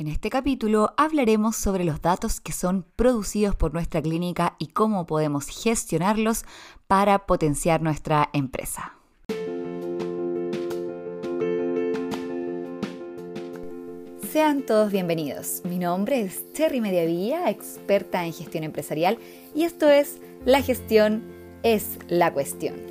En este capítulo hablaremos sobre los datos que son producidos por nuestra clínica y cómo podemos gestionarlos para potenciar nuestra empresa. Sean todos bienvenidos. Mi nombre es Cherry Mediavilla, experta en gestión empresarial, y esto es La gestión es la cuestión.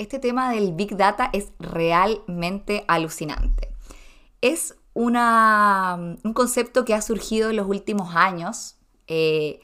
Este tema del Big Data es realmente alucinante. Es una, un concepto que ha surgido en los últimos años eh,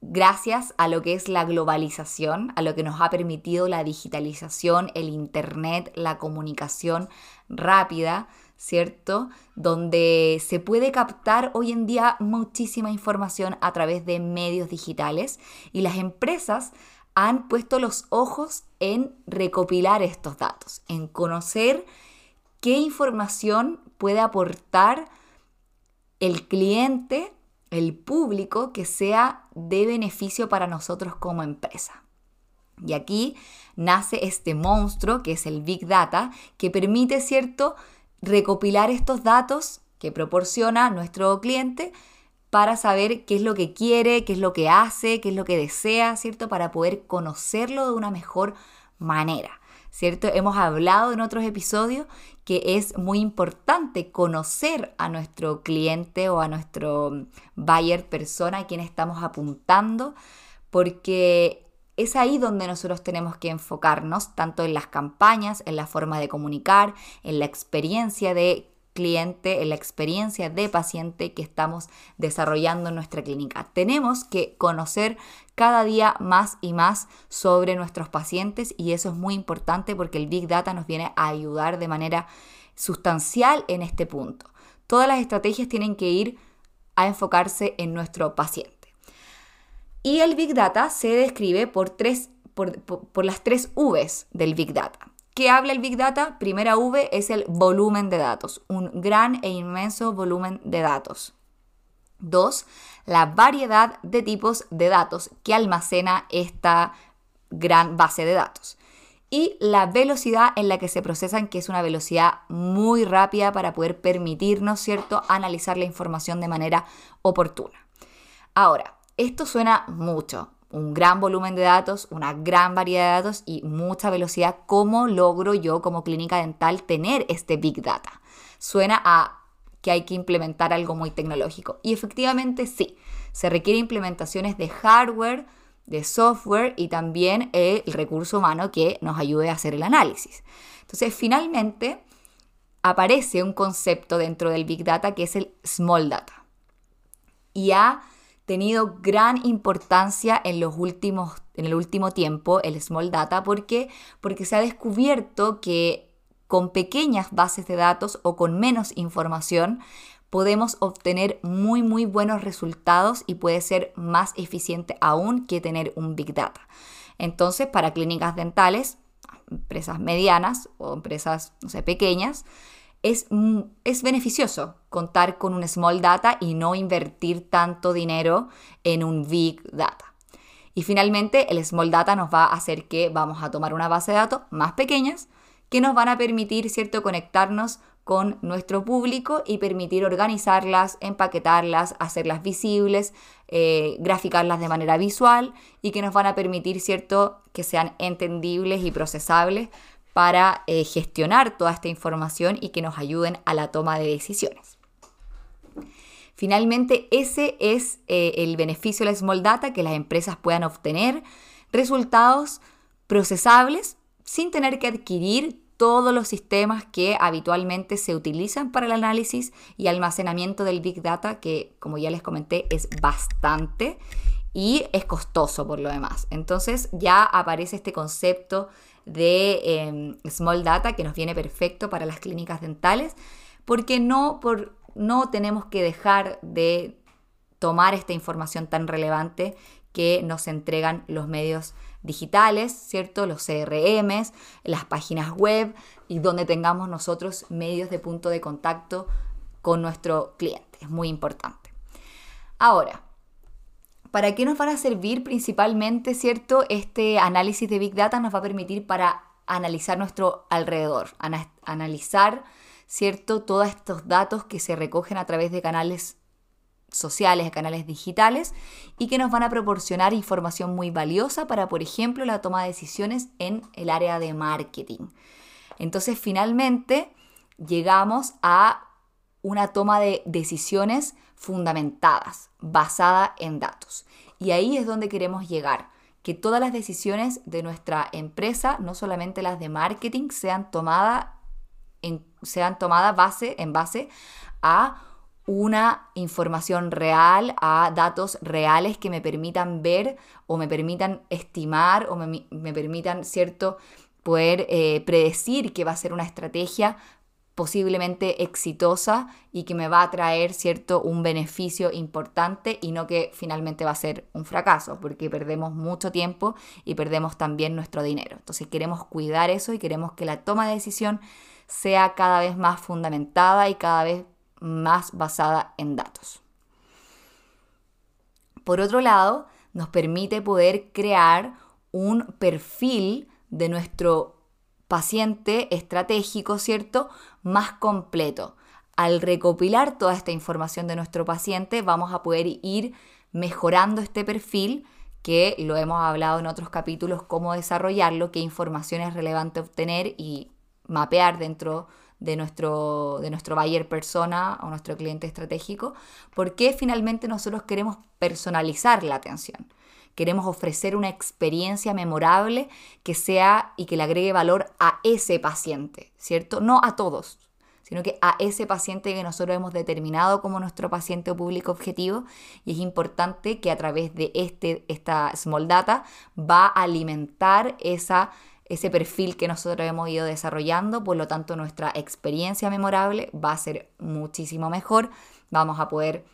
gracias a lo que es la globalización, a lo que nos ha permitido la digitalización, el Internet, la comunicación rápida, ¿cierto? Donde se puede captar hoy en día muchísima información a través de medios digitales y las empresas han puesto los ojos en recopilar estos datos, en conocer qué información puede aportar el cliente, el público, que sea de beneficio para nosotros como empresa. Y aquí nace este monstruo que es el Big Data, que permite, ¿cierto?, recopilar estos datos que proporciona nuestro cliente para saber qué es lo que quiere, qué es lo que hace, qué es lo que desea, ¿cierto? Para poder conocerlo de una mejor manera. ¿Cierto? Hemos hablado en otros episodios que es muy importante conocer a nuestro cliente o a nuestro buyer persona a quien estamos apuntando, porque es ahí donde nosotros tenemos que enfocarnos, tanto en las campañas, en la forma de comunicar, en la experiencia de cliente, en la experiencia de paciente que estamos desarrollando en nuestra clínica. Tenemos que conocer cada día más y más sobre nuestros pacientes y eso es muy importante porque el Big Data nos viene a ayudar de manera sustancial en este punto. Todas las estrategias tienen que ir a enfocarse en nuestro paciente. Y el Big Data se describe por, tres, por, las tres Vs del Big Data. ¿Qué habla el Big Data? Primera V es el volumen de datos, un gran e inmenso volumen de datos. Dos, la variedad de tipos de datos que almacena esta gran base de datos. Y la velocidad en la que se procesan, que es una velocidad muy rápida para poder permitirnos, ¿cierto?, analizar la información de manera oportuna. Ahora, esto suena mucho, un gran volumen de datos, una gran variedad de datos y mucha velocidad. ¿Cómo logro yo como clínica dental tener este Big Data? Suena a que hay que implementar algo muy tecnológico. Y efectivamente sí, se requiere implementaciones de hardware, de software y también el recurso humano que nos ayude a hacer el análisis. Entonces, finalmente, aparece un concepto dentro del Big Data que es el Small Data. Y ha tenido gran importancia en los últimos en el último tiempo el small data porque porque se ha descubierto que con pequeñas bases de datos o con menos información podemos obtener muy muy buenos resultados y puede ser más eficiente aún que tener un big data. Entonces, para clínicas dentales, empresas medianas o empresas no sé, pequeñas, es, es beneficioso contar con un small data y no invertir tanto dinero en un big data. Y finalmente, el small data nos va a hacer que vamos a tomar una base de datos más pequeñas que nos van a permitir, ¿cierto?, conectarnos con nuestro público y permitir organizarlas, empaquetarlas, hacerlas visibles, eh, graficarlas de manera visual y que nos van a permitir, ¿cierto?, que sean entendibles y procesables para eh, gestionar toda esta información y que nos ayuden a la toma de decisiones. Finalmente, ese es eh, el beneficio de la Small Data, que las empresas puedan obtener resultados procesables sin tener que adquirir todos los sistemas que habitualmente se utilizan para el análisis y almacenamiento del Big Data, que como ya les comenté es bastante y es costoso por lo demás. Entonces ya aparece este concepto de em, Small Data que nos viene perfecto para las clínicas dentales, porque no, por, no tenemos que dejar de tomar esta información tan relevante que nos entregan los medios digitales, ¿cierto? Los CRMs, las páginas web y donde tengamos nosotros medios de punto de contacto con nuestro cliente. Es muy importante. Ahora, ¿Para qué nos van a servir principalmente, cierto? Este análisis de Big Data nos va a permitir para analizar nuestro alrededor, analizar, ¿cierto? Todos estos datos que se recogen a través de canales sociales, canales digitales y que nos van a proporcionar información muy valiosa para, por ejemplo, la toma de decisiones en el área de marketing. Entonces, finalmente, llegamos a una toma de decisiones fundamentadas, basada en datos. Y ahí es donde queremos llegar, que todas las decisiones de nuestra empresa, no solamente las de marketing, sean tomadas en, sean tomadas base, en base a una información real, a datos reales que me permitan ver o me permitan estimar o me, permitan, ¿cierto?, poder eh, predecir que va a ser una estrategia posiblemente exitosa y que me va a traer cierto un beneficio importante y no que finalmente va a ser un fracaso porque perdemos mucho tiempo y perdemos también nuestro dinero. Entonces queremos cuidar eso y queremos que la toma de decisión sea cada vez más fundamentada y cada vez más basada en datos. Por otro lado, nos permite poder crear un perfil de nuestro paciente estratégico, ¿cierto? Más completo. Al recopilar toda esta información de nuestro paciente, vamos a poder ir mejorando este perfil que lo hemos hablado en otros capítulos, cómo desarrollarlo, qué información es relevante obtener y mapear dentro de nuestro, de nuestro buyer persona o nuestro cliente estratégico, porque finalmente nosotros queremos personalizar la atención. Queremos ofrecer una experiencia memorable que sea y que le agregue valor a ese paciente, ¿cierto? No a todos, sino que a ese paciente que nosotros hemos determinado como nuestro paciente o público objetivo. Y es importante que a través de este, esta Small Data va a alimentar esa, ese perfil que nosotros hemos ido desarrollando. Por lo tanto, nuestra experiencia memorable va a ser muchísimo mejor. Vamos a poder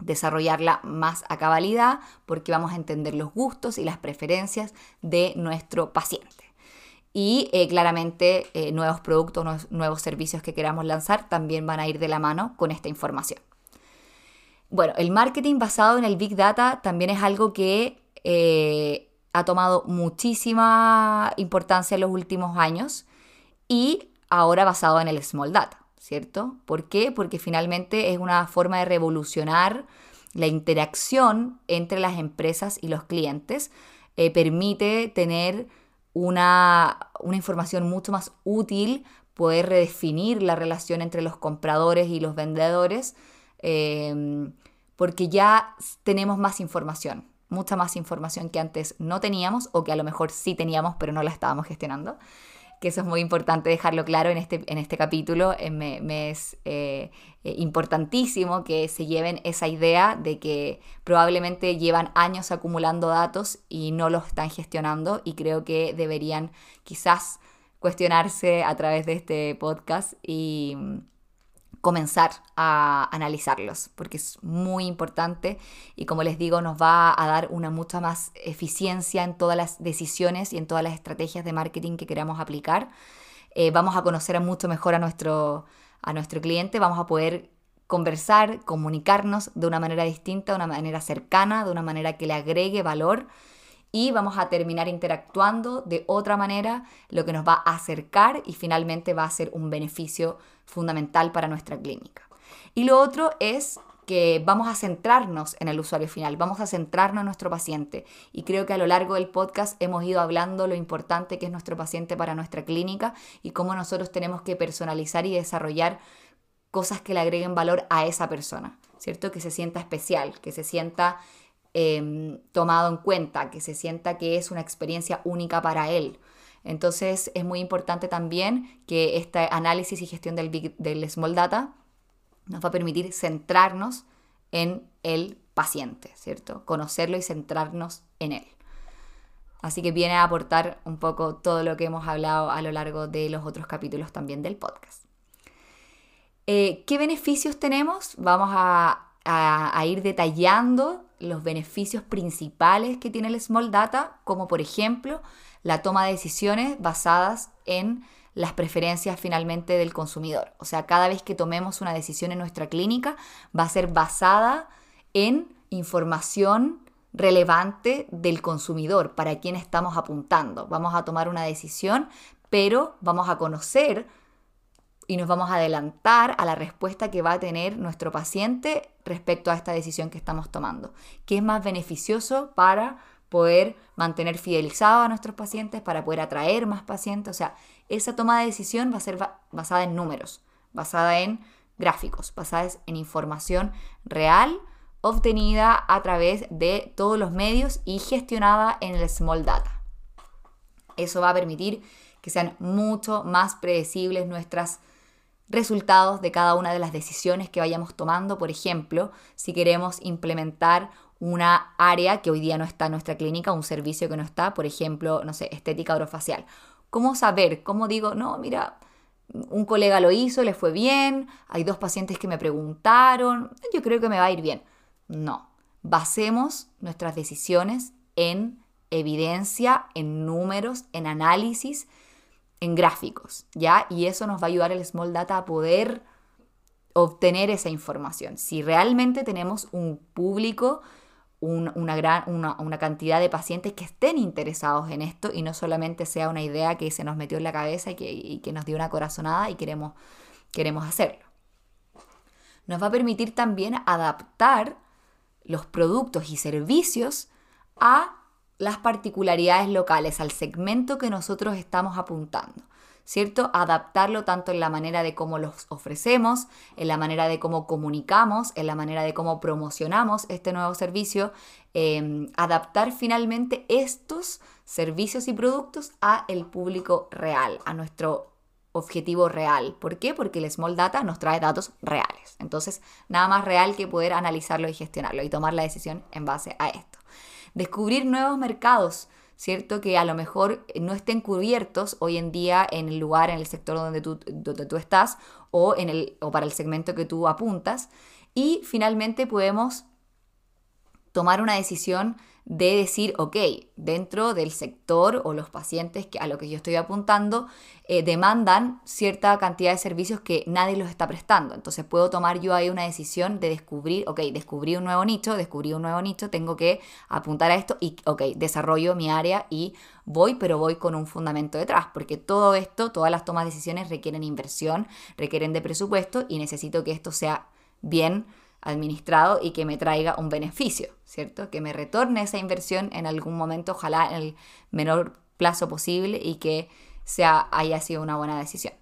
desarrollarla más a cabalidad porque vamos a entender los gustos y las preferencias de nuestro paciente. Y eh, claramente eh, nuevos productos, nuevos, servicios que queramos lanzar también van a ir de la mano con esta información. Bueno, el marketing basado en el Big Data también es algo que eh, ha tomado muchísima importancia en los últimos años y ahora basado en el Small Data. ¿Cierto? ¿Por qué? Porque finalmente es una forma de revolucionar la interacción entre las empresas y los clientes. Eh, permite tener una, información mucho más útil, poder redefinir la relación entre los compradores y los vendedores, eh, porque ya tenemos más información, mucha más información que antes no teníamos o que a lo mejor sí teníamos pero no la estábamos gestionando que eso es muy importante dejarlo claro en este, en este capítulo. Eh, me, es eh, eh, importantísimo que se lleven esa idea de que probablemente llevan años acumulando datos y no los están gestionando y creo que deberían quizás cuestionarse a través de este podcast y comenzar a analizarlos, porque es muy importante y como les digo, nos va a dar una mucha más eficiencia en todas las decisiones y en todas las estrategias de marketing que queramos aplicar. Eh, vamos a conocer mucho mejor a nuestro, a nuestro cliente, vamos a poder conversar, comunicarnos de una manera distinta, de una manera cercana, de una manera que le agregue valor y vamos a terminar interactuando de otra manera, lo que nos va a acercar y finalmente va a ser un beneficio fundamental para nuestra clínica. Y lo otro es que vamos a centrarnos en el usuario final, vamos a centrarnos en nuestro paciente. Y creo que a lo largo del podcast hemos ido hablando lo importante que es nuestro paciente para nuestra clínica y cómo nosotros tenemos que personalizar y desarrollar cosas que le agreguen valor a esa persona, ¿cierto? Que se sienta especial, que se sienta Em, tomado en cuenta, que se sienta que es una experiencia única para él. Entonces es muy importante también que este análisis y gestión del, del Small Data nos va a permitir centrarnos en el paciente, ¿cierto? Conocerlo y centrarnos en él. Así que viene a aportar un poco todo lo que hemos hablado a lo largo de los otros capítulos también del podcast. Eh, ¿Qué beneficios tenemos? Vamos a, ir detallando los beneficios principales que tiene el Small Data, como por ejemplo la toma de decisiones basadas en las preferencias finalmente del consumidor. O sea, cada vez que tomemos una decisión en nuestra clínica va a ser basada en información relevante del consumidor, para quién estamos apuntando. Vamos a tomar una decisión, pero vamos a conocer y nos vamos a adelantar a la respuesta que va a tener nuestro paciente respecto a esta decisión que estamos tomando. ¿Qué es más beneficioso para poder mantener fidelizado a nuestros pacientes, para poder atraer más pacientes? O sea, esa toma de decisión va a ser basada en números, basada en gráficos, basada en información real obtenida a través de todos los medios y gestionada en el Small Data. Eso va a permitir que sean mucho más predecibles nuestros resultados de cada una de las decisiones que vayamos tomando. Por ejemplo, si queremos implementar una área que hoy día no está en nuestra clínica, un servicio que no está, por ejemplo, no sé, estética orofacial. ¿Cómo saber? ¿Cómo digo, no, mira, un colega lo hizo, le fue bien, hay dos pacientes que me preguntaron, yo creo que me va a ir bien? No, basemos nuestras decisiones en evidencia, en números, en análisis, en gráficos, ¿ya? Y eso nos va a ayudar el Small Data a poder obtener esa información. Si realmente tenemos un público, una, gran, una, cantidad de pacientes que estén interesados en esto y no solamente sea una idea que se nos metió en la cabeza y que, y que nos dio una corazonada y queremos, queremos hacerlo. Nos va a permitir también adaptar los productos y servicios a las particularidades locales, al segmento que nosotros estamos apuntando. ¿Cierto? Adaptarlo tanto en la manera de cómo los ofrecemos, en la manera de cómo comunicamos, en la manera de cómo promocionamos este nuevo servicio, em, adaptar finalmente estos servicios y productos a el público real, a nuestro objetivo real. ¿Por qué? Porque el Small Data nos trae datos reales. Entonces, nada más real que poder analizarlo y gestionarlo y tomar la decisión en base a esto. Descubrir nuevos mercados, ¿cierto? Que a lo mejor no estén cubiertos hoy en día en el lugar, en el sector donde tú, donde tú estás o, en el, o para el segmento que tú apuntas. Y finalmente podemos tomar una decisión de decir, ok, dentro del sector o los pacientes que, a lo que yo estoy apuntando eh, demandan cierta cantidad de servicios que nadie los está prestando. Entonces puedo tomar yo ahí una decisión de descubrir, ok, descubrí un nuevo nicho, descubrí un nuevo nicho, tengo que apuntar a esto y, ok, desarrollo mi área y voy, pero voy con un fundamento detrás, porque todo esto, todas las tomas de decisiones requieren inversión, requieren de presupuesto y necesito que esto sea bien administrado y que me traiga un beneficio, ¿cierto? Que me retorne esa inversión en algún momento, ojalá en el menor plazo posible y que sea, haya sido una buena decisión.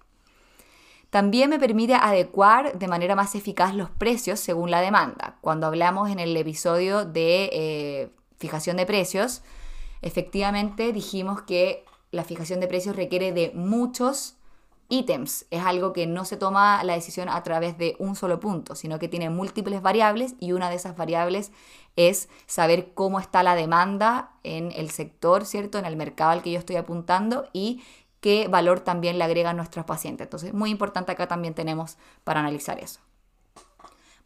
También me permite adecuar de manera más eficaz los precios según la demanda. Cuando hablamos en el episodio de eh, fijación de precios, efectivamente dijimos que la fijación de precios requiere de muchos ítems. Es algo que no se toma la decisión a través de un solo punto, sino que tiene múltiples variables y una de esas variables es saber cómo está la demanda en el sector, ¿cierto? En el mercado al que yo estoy apuntando y qué valor también le agregan nuestros pacientes. Entonces, muy importante acá también tenemos para analizar eso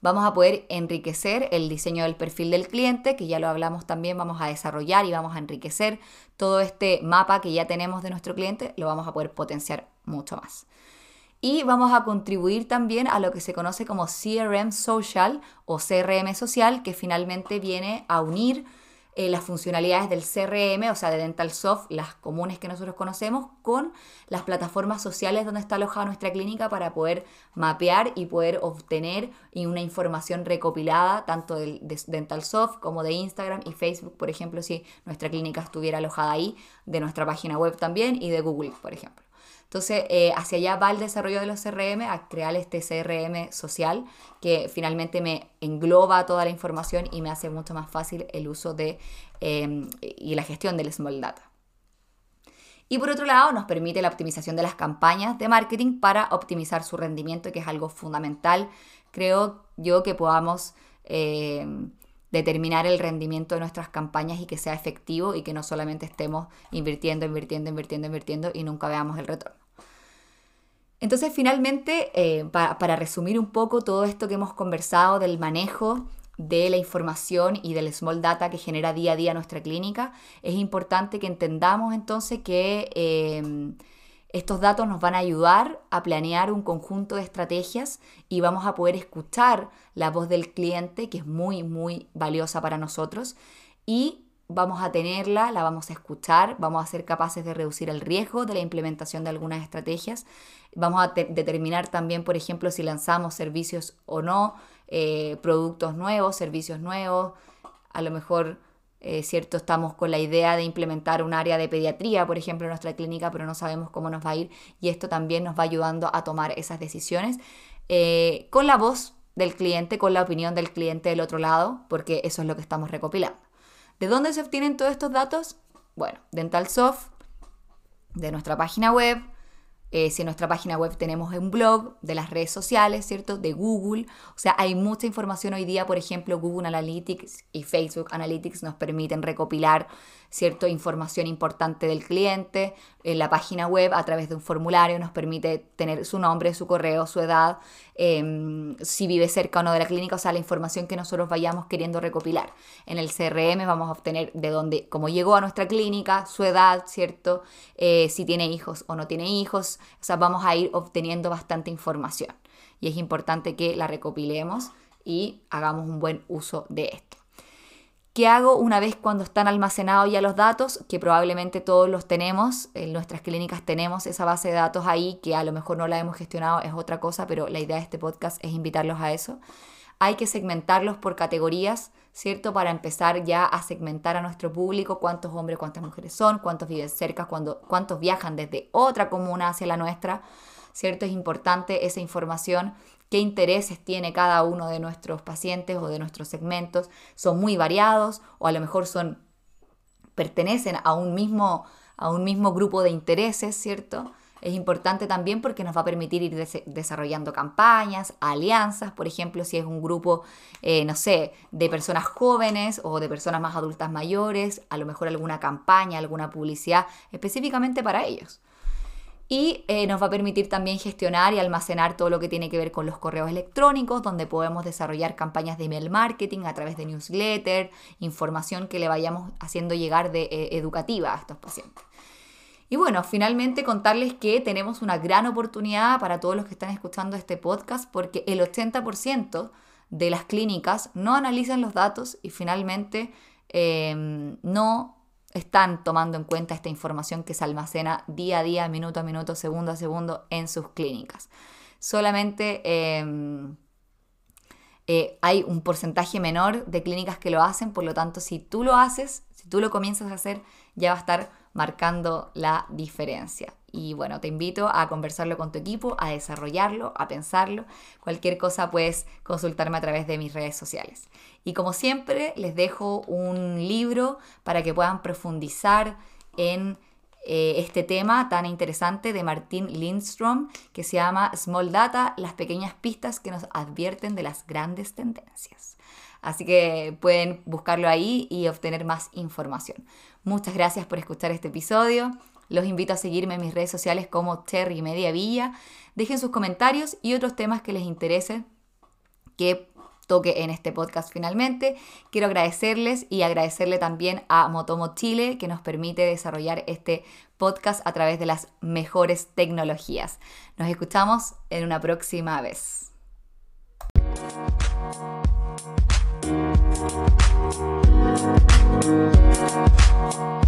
vamos a poder enriquecer el diseño del perfil del cliente, que ya lo hablamos también, vamos a desarrollar y vamos a enriquecer todo este mapa que ya tenemos de nuestro cliente, lo vamos a poder potenciar mucho más. Y vamos a contribuir también a lo que se conoce como CRM social o CRM social, que finalmente viene a unir eh, las funcionalidades del CRM, o sea, de Dental Soft, las comunes que nosotros conocemos, con las plataformas sociales donde está alojada nuestra clínica para poder mapear y poder obtener una información recopilada tanto de, de Dental Soft como de Instagram y Facebook, por ejemplo, si nuestra clínica estuviera alojada ahí, de nuestra página web también y de Google, por ejemplo. Entonces, eh, hacia allá va el desarrollo de los CRM, a crear este CRM social que finalmente me engloba toda la información y me hace mucho más fácil el uso de em, y la gestión del Small Data. Y por otro lado, nos permite la optimización de las campañas de marketing para optimizar su rendimiento, que es algo fundamental. Creo yo que podamos em, determinar el rendimiento de nuestras campañas y que sea efectivo y que no solamente estemos invirtiendo, invirtiendo, invirtiendo, invirtiendo y nunca veamos el retorno. Entonces, finalmente, eh, para resumir un poco todo esto que hemos conversado del manejo de la información y del small data que genera día a día nuestra clínica, es importante que entendamos entonces que em, estos datos nos van a ayudar a planear un conjunto de estrategias y vamos a poder escuchar la voz del cliente, que es muy, muy valiosa para nosotros, y vamos a tenerla, la vamos a escuchar, vamos a ser capaces de reducir el riesgo de la implementación de algunas estrategias. Vamos a determinar también, por ejemplo, si lanzamos servicios o no, eh, productos nuevos, servicios nuevos. A lo mejor, eh, cierto, estamos con la idea de implementar un área de pediatría, por ejemplo, en nuestra clínica, pero no sabemos cómo nos va a ir y esto también nos va ayudando a tomar esas decisiones eh, con la voz del cliente, con la opinión del cliente del otro lado, porque eso es lo que estamos recopilando. ¿De dónde se obtienen todos estos datos? Bueno, DentalSoft, de nuestra página web, eh, si en nuestra página web tenemos un blog, de las redes sociales, ¿cierto? De Google. O sea, hay mucha información hoy día, por ejemplo, Google Analytics y Facebook Analytics nos permiten recopilar cierta información importante del cliente. En la página web, a través de un formulario, nos permite tener su nombre, su correo, su edad, em, si vive cerca o no de la clínica, o sea, la información que nosotros vayamos queriendo recopilar. En el CRM vamos a obtener de dónde, cómo llegó a nuestra clínica, su edad, ¿cierto? Eh, si tiene hijos o no tiene hijos. Vamos a ir obteniendo bastante información. Y es importante que la recopilemos y hagamos un buen uso de esto. ¿Qué hago una vez cuando están almacenados ya los datos? Que probablemente todos los tenemos, en nuestras clínicas tenemos esa base de datos ahí, que a lo mejor no la hemos gestionado, es otra cosa, pero la idea de este podcast es invitarlos a eso. Hay que segmentarlos por categorías, ¿cierto? Para empezar ya a segmentar a nuestro público, cuántos hombres, cuántas mujeres son, cuántos viven cerca, cuántos viajan desde otra comuna hacia la nuestra, ¿cierto? Es importante esa información qué intereses tiene cada uno de nuestros pacientes o de nuestros segmentos. Son muy variados o a lo mejor son pertenecen a un mismo, a un mismo grupo de intereses, ¿cierto? Es importante también porque nos va a permitir ir desarrollando campañas, alianzas, por ejemplo, si es un grupo, eh, no sé, de personas jóvenes o de personas más adultas mayores, a lo mejor alguna campaña, alguna publicidad específicamente para ellos y eh, nos va a permitir también gestionar y almacenar todo lo que tiene que ver con los correos electrónicos, donde podemos desarrollar campañas de email marketing a través de newsletter, información que le vayamos haciendo llegar de eh, educativa a estos pacientes. Y bueno, finalmente contarles que tenemos una gran oportunidad para todos los que están escuchando este podcast porque el 80% de las clínicas no analizan los datos y finalmente eh, no están tomando en cuenta esta información que se almacena día a día, minuto a minuto, segundo a segundo en sus clínicas. Solamente em, eh, hay un porcentaje menor de clínicas que lo hacen, por lo tanto, si tú lo haces, si tú lo comienzas a hacer, ya va a estar marcando la diferencia. Y bueno, te invito a conversarlo con tu equipo, a desarrollarlo, a pensarlo. Cualquier cosa puedes consultarme a través de mis redes sociales. Y como siempre, les dejo un libro para que puedan profundizar en eh, este tema tan interesante de Martín Lindstrom que se llama Small Data, las pequeñas pistas que nos advierten de las grandes tendencias. Así que pueden buscarlo ahí y obtener más información. Muchas gracias por escuchar este episodio. Los invito a seguirme en mis redes sociales como Terry Media Villa. Dejen sus comentarios y otros temas que les interese que toque en este podcast finalmente. Quiero agradecerles y agradecerle también a Motomo Chile que nos permite desarrollar este podcast a través de las mejores tecnologías. Nos escuchamos en una próxima vez. Thank you.